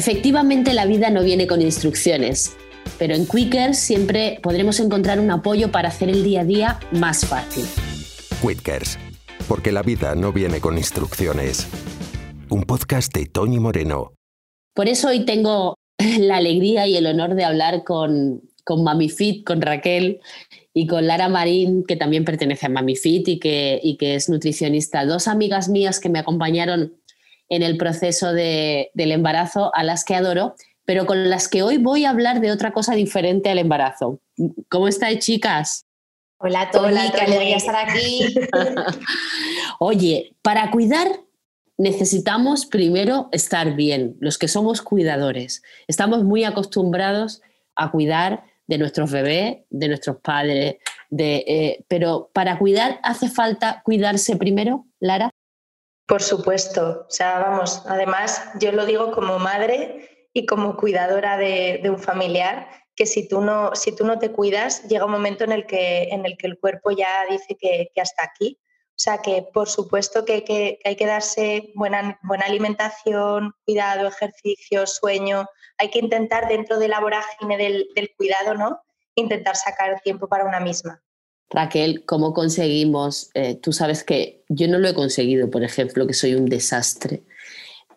Efectivamente, la vida no viene con instrucciones, pero en Quickers siempre podremos encontrar un apoyo para hacer el día a día más fácil. Quickers, porque la vida no viene con instrucciones. Un podcast de Tony Moreno. Por eso hoy tengo la alegría y el honor de hablar con, con MamiFit, con Raquel y con Lara Marín, que también pertenece a MamiFit y que, y que es nutricionista. Dos amigas mías que me acompañaron en el proceso de, del embarazo, a las que adoro, pero con las que hoy voy a hablar de otra cosa diferente al embarazo. ¿Cómo estáis, chicas? Hola, Tony, qué alegría estar aquí. Oye, para cuidar necesitamos primero estar bien, los que somos cuidadores. Estamos muy acostumbrados a cuidar de nuestros bebés, de nuestros padres, de, eh, pero para cuidar hace falta cuidarse primero, Lara. Por supuesto, o sea, vamos, además yo lo digo como madre y como cuidadora de, un familiar, que si tú, no, si tú no te cuidas, llega un momento en el que, en el, que el cuerpo ya dice que, hasta aquí. O sea que por supuesto que hay que, hay que darse buena, buena alimentación, cuidado, ejercicio, sueño. Hay que intentar dentro de la vorágine del, del cuidado, ¿no? Intentar sacar tiempo para una misma. Raquel, ¿cómo conseguimos? Eh, tú sabes que yo no lo he conseguido, por ejemplo, que soy un desastre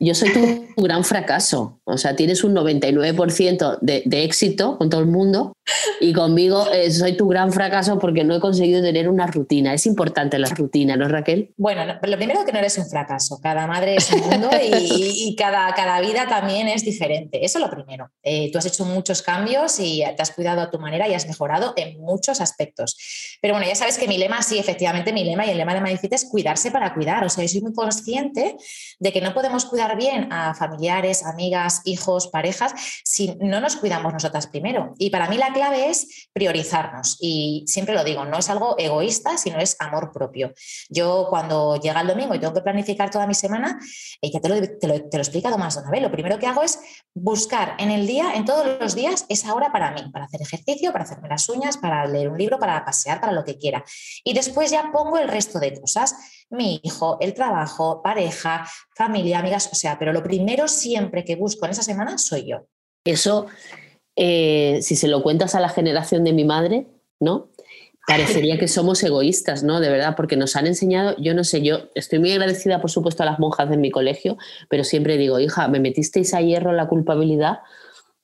yo soy tu gran fracaso. O sea, tienes un 99% de, de, éxito con todo el mundo y conmigo eh, soy tu gran fracaso porque no he conseguido tener una rutina. Es importante la rutina, ¿no, Raquel? Bueno, lo primero que no eres un fracaso. Cada madre es un mundo y, cada, cada, vida también es diferente. Eso es lo primero. Eh, tú has hecho muchos cambios y te has cuidado a tu manera y has mejorado en muchos aspectos. Pero bueno, ya sabes que mi lema, sí, efectivamente, mi lema y el lema de Madifit es cuidarse para cuidar. O sea, yo soy muy consciente de que no podemos cuidar bien a familiares, amigas, hijos, parejas, si no nos cuidamos nosotras primero. Y para mí la clave es priorizarnos. Y siempre lo digo, no es algo egoísta, sino es amor propio. Yo cuando llega el domingo y tengo que planificar toda mi semana, eh, ya te lo, te, lo, he explicado más de lo primero que hago es buscar en el día, en todos los días, esa hora para mí, para hacer ejercicio, para hacerme las uñas, para leer un libro, para pasear, para lo que quiera. Y después ya pongo el resto de cosas, mi hijo, el trabajo, pareja, familia, amigas, o sea, pero lo primero siempre que busco en esa semana soy yo. Eso, eh, si se lo cuentas a la generación de mi madre, ¿no? Parecería que somos egoístas, ¿no? De verdad, porque nos han enseñado, yo no sé, yo estoy muy agradecida, por supuesto, a las monjas de mi colegio, pero siempre digo, hija, me metisteis a hierro la culpabilidad,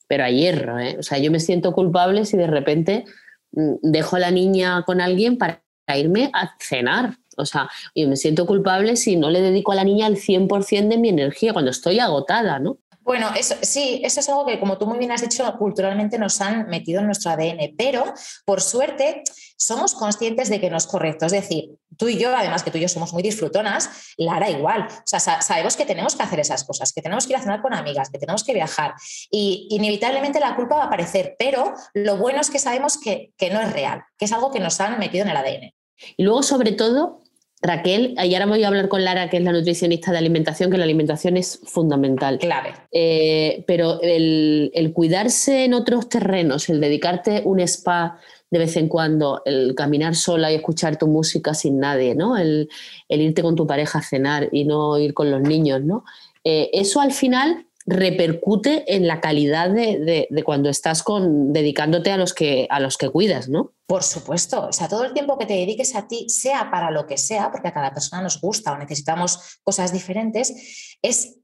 pero a hierro, ¿eh? O sea, yo me siento culpable si de repente mm, dejo a la niña con alguien para irme a cenar, o sea, yo me siento culpable si no le dedico a la niña el 100% de mi energía cuando estoy agotada, ¿no? Bueno, eso, sí, eso es algo que, como tú muy bien has dicho, culturalmente nos han metido en nuestro ADN, pero por suerte somos conscientes de que no es correcto. Es decir, tú y yo, además que tú y yo somos muy disfrutonas, Lara igual. O sea, sabemos que tenemos que hacer esas cosas, que tenemos que ir a cenar con amigas, que tenemos que viajar. Y inevitablemente la culpa va a aparecer, pero lo bueno es que sabemos que, que no es real, que es algo que nos han metido en el ADN. Y luego, sobre todo, Raquel, y ahora voy a hablar con Lara, que es la nutricionista de alimentación, que la alimentación es fundamental. Clave. Eh, pero el, cuidarse en otros terrenos, el dedicarte un spa de vez en cuando, el caminar sola y escuchar tu música sin nadie, ¿no? El, irte con tu pareja a cenar y no ir con los niños, ¿no? Eh, eso al final repercute en la calidad de, cuando estás con, dedicándote a los, que, a los que cuidas, ¿no? Por supuesto, o sea, todo el tiempo que te dediques a ti, sea para lo que sea, porque a cada persona nos gusta o necesitamos cosas diferentes, es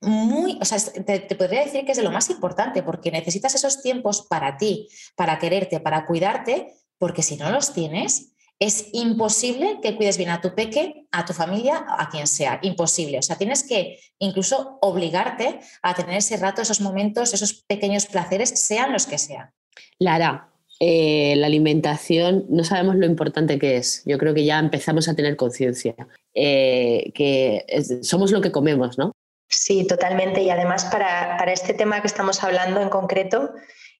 muy, o sea, te, te, podría decir que es de lo más importante, porque necesitas esos tiempos para ti, para quererte, para cuidarte, porque si no los tienes, es imposible que cuides bien a tu peque, a tu familia, a quien sea. Imposible. O sea, tienes que incluso obligarte a tener ese rato, esos momentos, esos pequeños placeres, sean los que sean. Lara, eh, la alimentación, no sabemos lo importante que es. Yo creo que ya empezamos a tener conciencia, eh, que somos lo que comemos, ¿no? Sí, totalmente. Y además para, para este tema que estamos hablando en concreto,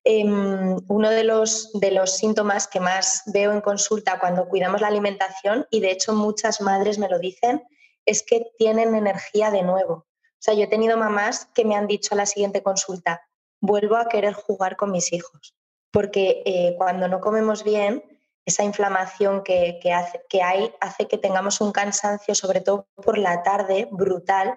Em, uno de los, de los síntomas que más veo en consulta cuando cuidamos la alimentación, y de hecho muchas madres me lo dicen, es que tienen energía de nuevo. O sea, yo he tenido mamás que me han dicho a la siguiente consulta, vuelvo a querer jugar con mis hijos, porque eh, cuando no comemos bien, esa inflamación que, hace, que hay hace que tengamos un cansancio, sobre todo por la tarde, brutal,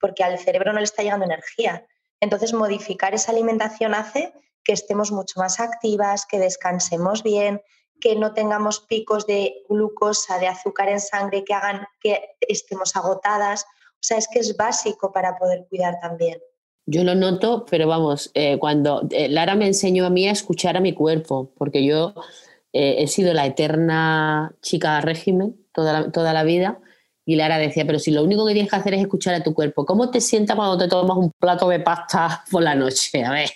porque al cerebro no le está llegando energía. Entonces, modificar esa alimentación hace que estemos mucho más activas, que descansemos bien, que no tengamos picos de glucosa, de azúcar en sangre que hagan que estemos agotadas. O sea, es que es básico para poder cuidar también. Yo lo noto, pero vamos, eh, cuando eh, Lara me enseñó a mí a escuchar a mi cuerpo, porque yo eh, he sido la eterna chica régimen toda la, toda la vida, y Lara decía, pero si lo único que tienes que hacer es escuchar a tu cuerpo, ¿cómo te sientas cuando te tomas un plato de pasta por la noche? A ver,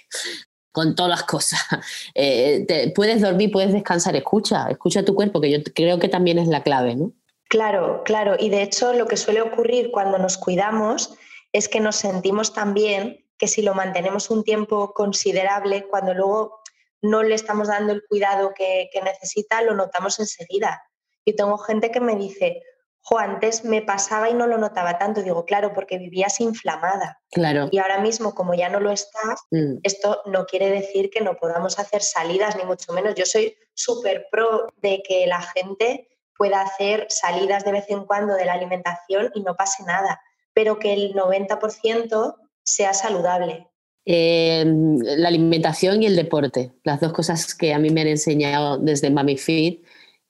con todas las cosas. puedes dormir, puedes descansar, escucha, escucha tu cuerpo, que yo creo que también es la clave, ¿no? Claro, claro. Y de hecho lo que suele ocurrir cuando nos cuidamos es que nos sentimos tan bien que si lo mantenemos un tiempo considerable, cuando luego no le estamos dando el cuidado que, necesita, lo notamos enseguida. Y tengo gente que me dice, jo, antes me pasaba y no lo notaba tanto. Digo, claro, porque vivías inflamada. Claro. Y ahora mismo, como ya no lo estás, mm. esto no quiere decir que no podamos hacer salidas, ni mucho menos. Yo soy súper pro de que la gente pueda hacer salidas de vez en cuando de la alimentación y no pase nada pero que el 90% sea saludable. Em, la alimentación y el deporte, las dos cosas que a mí me han enseñado desde Mami Fit,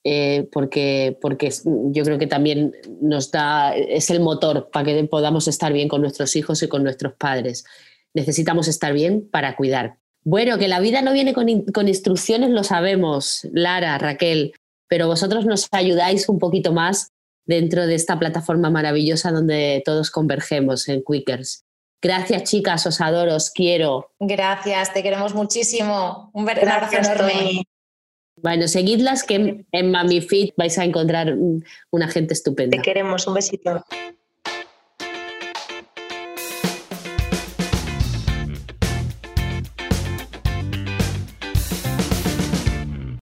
eh, porque, porque yo creo que también nos da, es el motor para que podamos estar bien con nuestros hijos y con nuestros padres. Necesitamos estar bien para cuidar. Bueno, que la vida no viene con, con instrucciones, lo sabemos, Lara, Raquel, pero vosotros nos ayudáis un poquito más dentro de esta plataforma maravillosa donde todos convergemos en Quickers. Gracias, chicas, os adoro, os quiero. Gracias, te queremos muchísimo. Un, abrazo enorme. Bueno, seguidlas que en, en MamiFit vais a encontrar una gente estupenda. Te queremos, un besito.